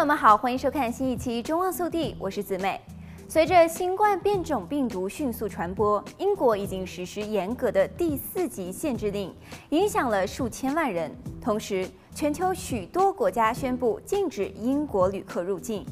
朋友们好，欢迎收看新一期《中望速递》，我是子美。随着新冠变种病毒迅速传播，英国已经实施严格的第四级限制令，影响了数千万人。同时，全球许多国家宣布禁止英国旅客入境。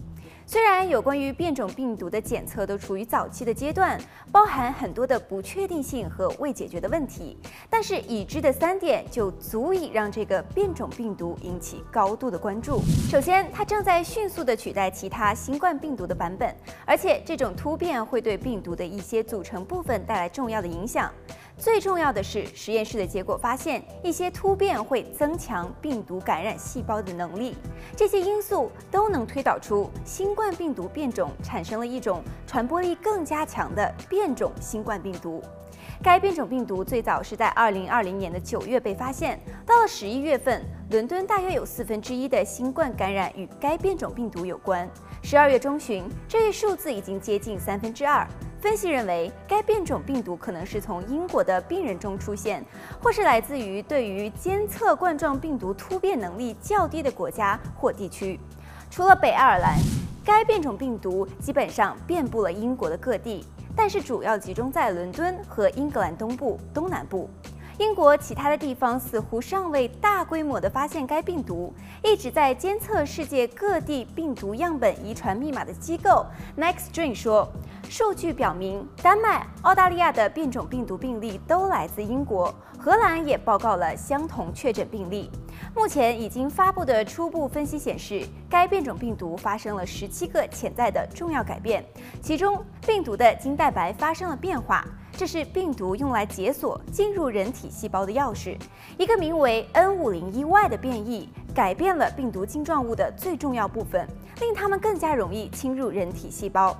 虽然有关于变种病毒的检测都处于早期的阶段，包含很多的不确定性和未解决的问题，但是已知的三点就足以让这个变种病毒引起高度的关注。首先，它正在迅速地取代其他新冠病毒的版本，而且这种突变会对病毒的一些组成部分带来重要的影响。最重要的是，实验室的结果发现，一些突变会增强病毒感染细胞的能力。这些因素都能推导出新冠病毒变种产生了一种传播力更加强的变种新冠病毒。该变种病毒最早是在2020年的九月被发现，到了十一月份，伦敦大约有四分之一的新冠感染与该变种病毒有关。十二月中旬，这一数字已经接近三分之二。分析认为，该变种病毒可能是从英国的病人中出现，或是来自于对于监测冠状病毒突变能力较低的国家或地区。除了北爱尔兰，该变种病毒基本上遍布了英国的各地，但是主要集中在伦敦和英格兰东部、东南部。英国其他的地方似乎尚未大规模地发现该病毒。一直在监测世界各地病毒样本遗传密码的机构 Nextstrain 说。数据表明，丹麦、澳大利亚的变种病毒病例都来自英国，荷兰也报告了相同确诊病例。目前已经发布的初步分析显示，该变种病毒发生了十七个潜在的重要改变，其中病毒的精蛋白发生了变化，这是病毒用来解锁进入人体细胞的钥匙。一个名为 N501Y 的变异改变了病毒晶状物的最重要部分，令它们更加容易侵入人体细胞。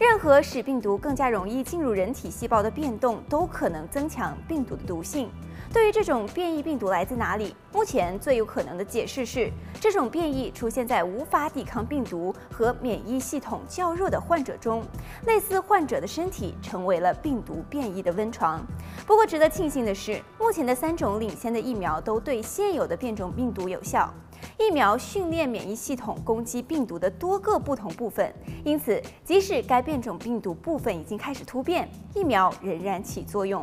任何使病毒更加容易进入人体细胞的变动，都可能增强病毒的毒性。对于这种变异病毒来自哪里，目前最有可能的解释是，这种变异出现在无法抵抗病毒和免疫系统较弱的患者中，类似患者的身体成为了病毒变异的温床。不过，值得庆幸的是，目前的三种领先的疫苗都对现有的变种病毒有效。疫苗训练免疫系统攻击病毒的多个不同部分，因此即使该变种病毒部分已经开始突变，疫苗仍然起作用。